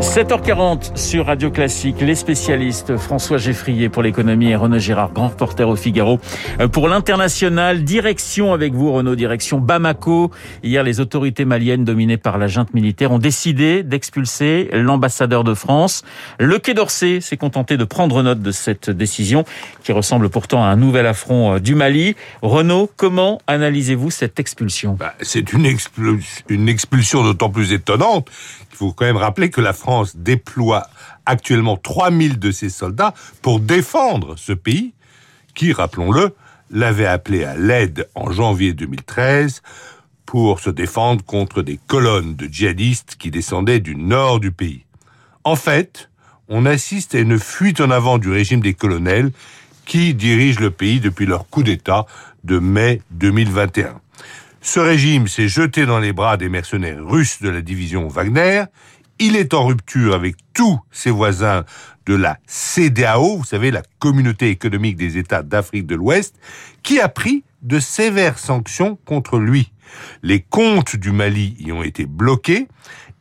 7h40 sur Radio Classique, les spécialistes François Geffrier pour l'économie et Renaud Girard, grand reporter au Figaro. Euh, pour l'international, direction avec vous Renaud, direction Bamako. Hier, les autorités maliennes dominées par la junte militaire ont décidé d'expulser l'ambassadeur de France. Le Quai d'Orsay s'est contenté de prendre note de cette décision qui ressemble pourtant à un nouvel affront euh, du Mali. Renaud, comment analysez-vous cette expulsion? Bah, C'est une, une expulsion d'autant plus étonnante qu'il faut quand même rappeler que la France déploie actuellement 3000 de ses soldats pour défendre ce pays qui, rappelons-le, l'avait appelé à l'aide en janvier 2013 pour se défendre contre des colonnes de djihadistes qui descendaient du nord du pays. En fait, on assiste à une fuite en avant du régime des colonels qui dirigent le pays depuis leur coup d'État de mai 2021. Ce régime s'est jeté dans les bras des mercenaires russes de la division Wagner. Il est en rupture avec tous ses voisins de la CDAO, vous savez, la Communauté économique des États d'Afrique de l'Ouest, qui a pris de sévères sanctions contre lui. Les comptes du Mali y ont été bloqués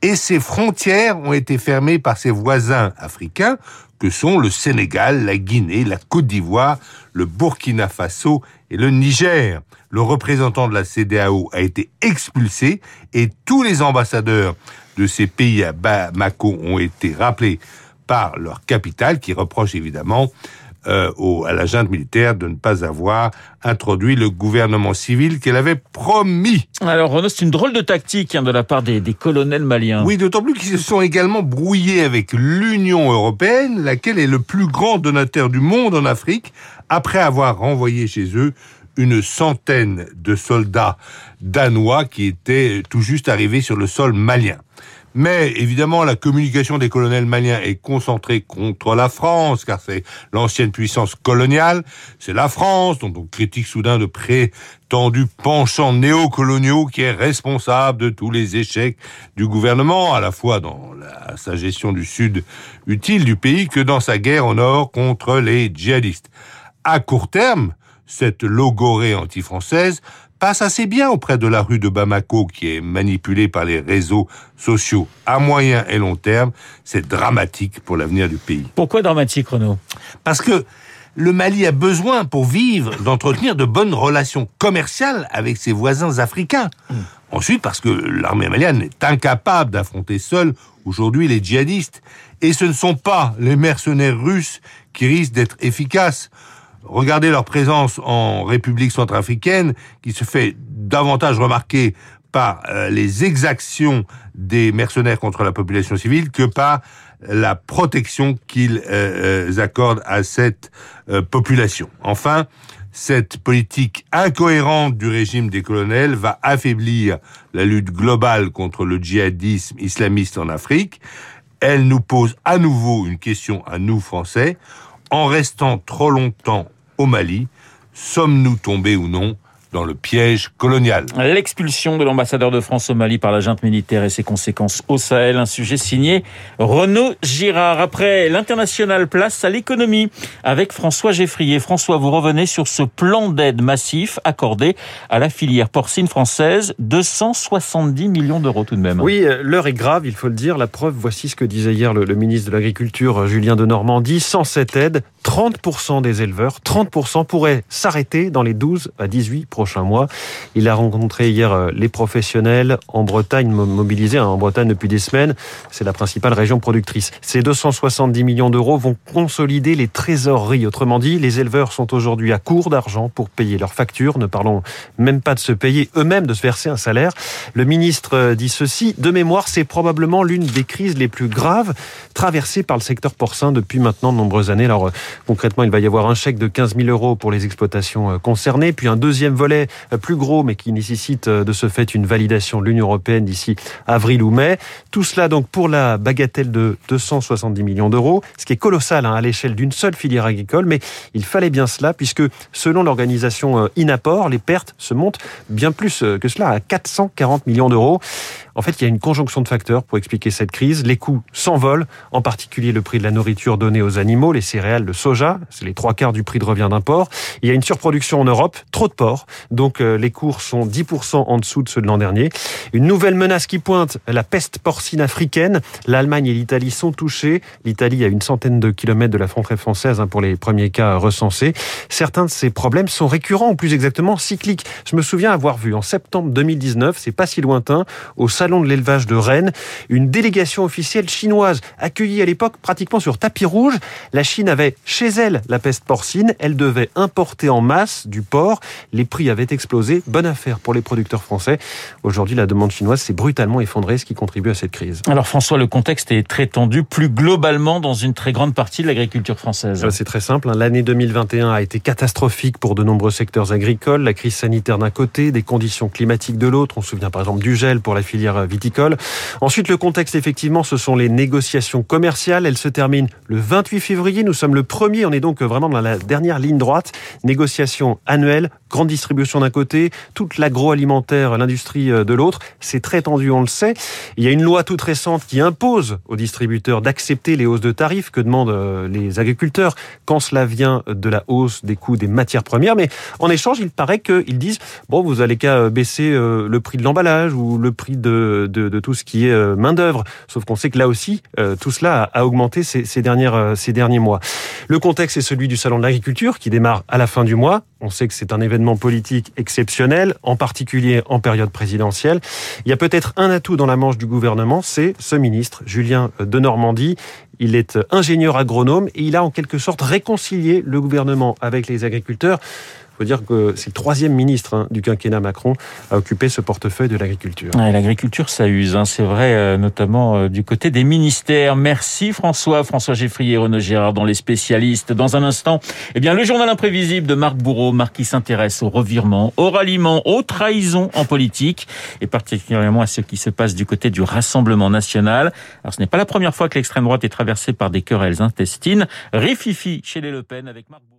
et ses frontières ont été fermées par ses voisins africains que sont le Sénégal, la Guinée, la Côte d'Ivoire, le Burkina Faso et le Niger. Le représentant de la CDAO a été expulsé et tous les ambassadeurs de ces pays à Bamako ont été rappelés par leur capitale qui reproche évidemment euh, à la junte militaire de ne pas avoir introduit le gouvernement civil qu'elle avait promis. Alors Renaud, c'est une drôle de tactique hein, de la part des, des colonels maliens. Oui, d'autant plus qu'ils se sont également brouillés avec l'Union européenne, laquelle est le plus grand donateur du monde en Afrique, après avoir renvoyé chez eux une centaine de soldats danois qui étaient tout juste arrivés sur le sol malien. Mais évidemment, la communication des colonels maliens est concentrée contre la France, car c'est l'ancienne puissance coloniale. C'est la France, dont on critique soudain de prétendus penchants néocoloniaux, qui est responsable de tous les échecs du gouvernement, à la fois dans sa gestion du sud utile du pays que dans sa guerre au nord contre les djihadistes. À court terme, cette logorée anti-française passe assez bien auprès de la rue de Bamako qui est manipulée par les réseaux sociaux à moyen et long terme. C'est dramatique pour l'avenir du pays. Pourquoi dramatique, Renaud? Parce que le Mali a besoin, pour vivre, d'entretenir de bonnes relations commerciales avec ses voisins africains. Hmm. Ensuite, parce que l'armée malienne est incapable d'affronter seule aujourd'hui les djihadistes. Et ce ne sont pas les mercenaires russes qui risquent d'être efficaces. Regardez leur présence en République centrafricaine, qui se fait davantage remarquer par euh, les exactions des mercenaires contre la population civile que par la protection qu'ils euh, euh, accordent à cette population. Enfin, cette politique incohérente du régime des colonels va affaiblir la lutte globale contre le djihadisme islamiste en Afrique. Elle nous pose à nouveau une question à nous Français. En restant trop longtemps au Mali. Sommes-nous tombés ou non dans le piège colonial. L'expulsion de l'ambassadeur de France au Mali par la junte militaire et ses conséquences au Sahel, un sujet signé Renaud Girard. Après l'international, place à l'économie avec François Geffrier. François, vous revenez sur ce plan d'aide massif accordé à la filière porcine française, 270 millions d'euros tout de même. Oui, euh, l'heure est grave, il faut le dire. La preuve, voici ce que disait hier le, le ministre de l'Agriculture, Julien de Normandie. Sans cette aide, 30% des éleveurs, 30% pourraient s'arrêter dans les 12 à 18 prochains mois. Il a rencontré hier euh, les professionnels en Bretagne, mobilisés hein, en Bretagne depuis des semaines. C'est la principale région productrice. Ces 270 millions d'euros vont consolider les trésoreries. Autrement dit, les éleveurs sont aujourd'hui à court d'argent pour payer leurs factures. Ne parlons même pas de se payer eux-mêmes, de se verser un salaire. Le ministre euh, dit ceci. De mémoire, c'est probablement l'une des crises les plus graves traversées par le secteur porcin depuis maintenant de nombreuses années. Alors, euh, concrètement, il va y avoir un chèque de 15 000 euros pour les exploitations concernées, puis un deuxième volet euh, plus gros, mais qui nécessite euh, de ce fait une validation de l'Union européenne d'ici avril ou mai. Tout cela donc pour la bagatelle de 270 millions d'euros, ce qui est colossal hein, à l'échelle d'une seule filière agricole, mais il fallait bien cela puisque selon l'organisation euh, Inaport, les pertes se montent bien plus que cela à 440 millions d'euros. En fait, il y a une conjonction de facteurs pour expliquer cette crise. Les coûts s'envolent, en particulier le prix de la nourriture donnée aux animaux, les céréales, le soja, c'est les trois quarts du prix de revient d'un porc. Il y a une surproduction en Europe, trop de porcs, donc euh, les cours sont 10% en dessous de ceux de l'an dernier. Une nouvelle menace qui pointe, la peste porcine africaine. L'Allemagne et l'Italie sont touchées. L'Italie a une centaine de kilomètres de la frontière française hein, pour les premiers cas recensés. Certains de ces problèmes sont récurrents, ou plus exactement cycliques. Je me souviens avoir vu en septembre 2019, c'est pas si lointain, au de l'élevage de Rennes, une délégation officielle chinoise accueillie à l'époque pratiquement sur tapis rouge. La Chine avait chez elle la peste porcine, elle devait importer en masse du porc, les prix avaient explosé, bonne affaire pour les producteurs français. Aujourd'hui, la demande chinoise s'est brutalement effondrée, ce qui contribue à cette crise. Alors François, le contexte est très tendu, plus globalement dans une très grande partie de l'agriculture française. C'est très simple, hein. l'année 2021 a été catastrophique pour de nombreux secteurs agricoles, la crise sanitaire d'un côté, des conditions climatiques de l'autre, on se souvient par exemple du gel pour la filière viticole. Ensuite, le contexte, effectivement, ce sont les négociations commerciales, elles se terminent le 28 février, nous sommes le premier, on est donc vraiment dans la dernière ligne droite, négociations annuelles, grande distribution d'un côté, toute l'agroalimentaire, l'industrie euh, de l'autre. C'est très tendu, on le sait. Il y a une loi toute récente qui impose aux distributeurs d'accepter les hausses de tarifs que demandent euh, les agriculteurs quand cela vient de la hausse des coûts des matières premières? Mais en échange, il paraît qu'ils disent, bon, vous allez qu'à euh, baisser le prix de l'emballage ou le prix de, de, tout ce qui est main-d'œuvre. Sauf qu'on sait que là aussi, tout cela a augmenté ces, dernières, ces derniers mois. Le contexte est celui du Salon de l'agriculture qui démarre à la fin du mois. On sait que c'est un événement politique exceptionnel, en particulier en période présidentielle. Il y a peut-être un atout dans la manche du gouvernement, c'est ce ministre, Julien de Normandie. Il est ingénieur agronome et il a en quelque sorte réconcilié le gouvernement avec les agriculteurs. Il faut dire que c'est le troisième ministre hein, du quinquennat Macron à occuper ce portefeuille de l'agriculture. Ouais, l'agriculture, ça use, hein, c'est vrai, euh, notamment euh, du côté des ministères. Merci François, François Geffrier Renaud Girard dans les spécialistes. Dans un instant, eh bien, le journal imprévisible de Marc Bourreau, Marc qui s'intéresse au revirement, au ralliement, aux trahisons en politique, et particulièrement à ce qui se passe du côté du Rassemblement national. Alors, ce n'est pas la première fois que l'extrême droite est traversée par des querelles intestines. Rififi chez les Le Pen avec Marc Bourreau.